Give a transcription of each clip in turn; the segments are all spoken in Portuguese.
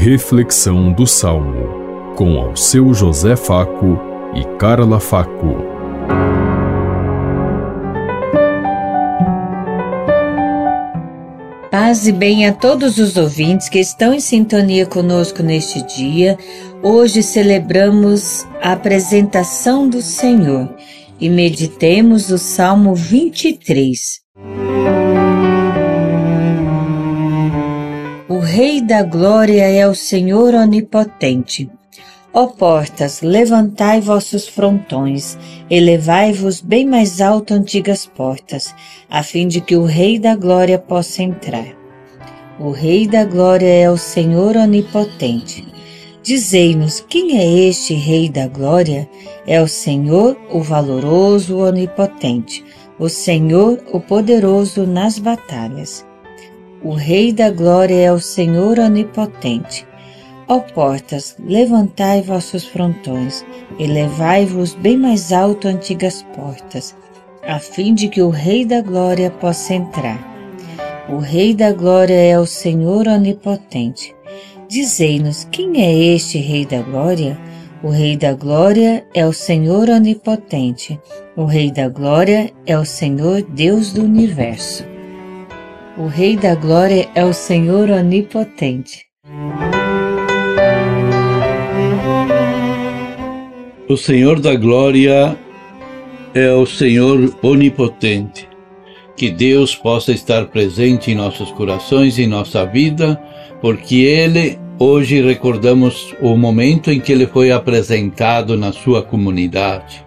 Reflexão do Salmo, com ao seu José Faco e Carla Faco. Paz e bem a todos os ouvintes que estão em sintonia conosco neste dia. Hoje celebramos a apresentação do Senhor e meditemos o Salmo 23. O Rei da Glória é o Senhor Onipotente. Ó portas, levantai vossos frontões, elevai-vos bem mais alto antigas portas, a fim de que o Rei da Glória possa entrar. O Rei da Glória é o Senhor Onipotente. Dizei-nos quem é este Rei da Glória? É o Senhor, o valoroso, o onipotente, o Senhor, o poderoso nas batalhas. O Rei da Glória é o Senhor onipotente. Ó portas, levantai vossos frontões, elevai-vos bem mais alto antigas portas, a fim de que o Rei da Glória possa entrar. O Rei da Glória é o Senhor onipotente. Dizei-nos quem é este Rei da Glória? O Rei da Glória é o Senhor Onipotente. O Rei da Glória é o Senhor Deus do Universo. O Rei da Glória é o Senhor Onipotente. O Senhor da Glória é o Senhor Onipotente. Que Deus possa estar presente em nossos corações e nossa vida porque ele hoje recordamos o momento em que ele foi apresentado na sua comunidade.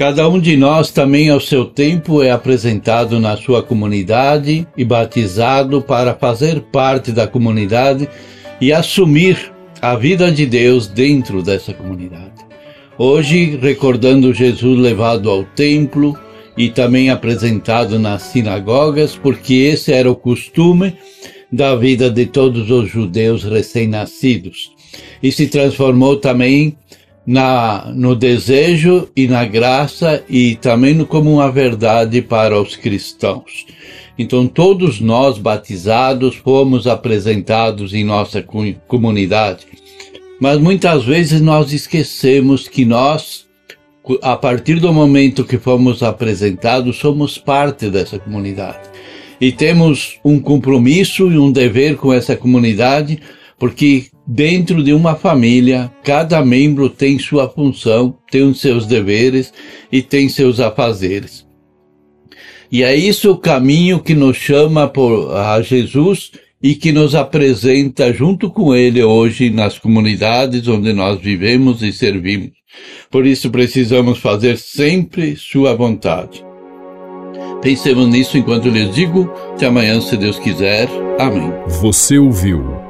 Cada um de nós também, ao seu tempo, é apresentado na sua comunidade e batizado para fazer parte da comunidade e assumir a vida de Deus dentro dessa comunidade. Hoje, recordando Jesus levado ao templo e também apresentado nas sinagogas, porque esse era o costume da vida de todos os judeus recém-nascidos e se transformou também na, no desejo e na graça e também como uma verdade para os cristãos. Então, todos nós batizados fomos apresentados em nossa comunidade, mas muitas vezes nós esquecemos que nós, a partir do momento que fomos apresentados, somos parte dessa comunidade e temos um compromisso e um dever com essa comunidade, porque dentro de uma família, cada membro tem sua função, tem os seus deveres e tem seus afazeres. E é isso o caminho que nos chama por, a Jesus e que nos apresenta junto com Ele hoje nas comunidades onde nós vivemos e servimos. Por isso precisamos fazer sempre Sua vontade. Pensemos nisso enquanto lhes digo. Até amanhã, se Deus quiser. Amém. Você ouviu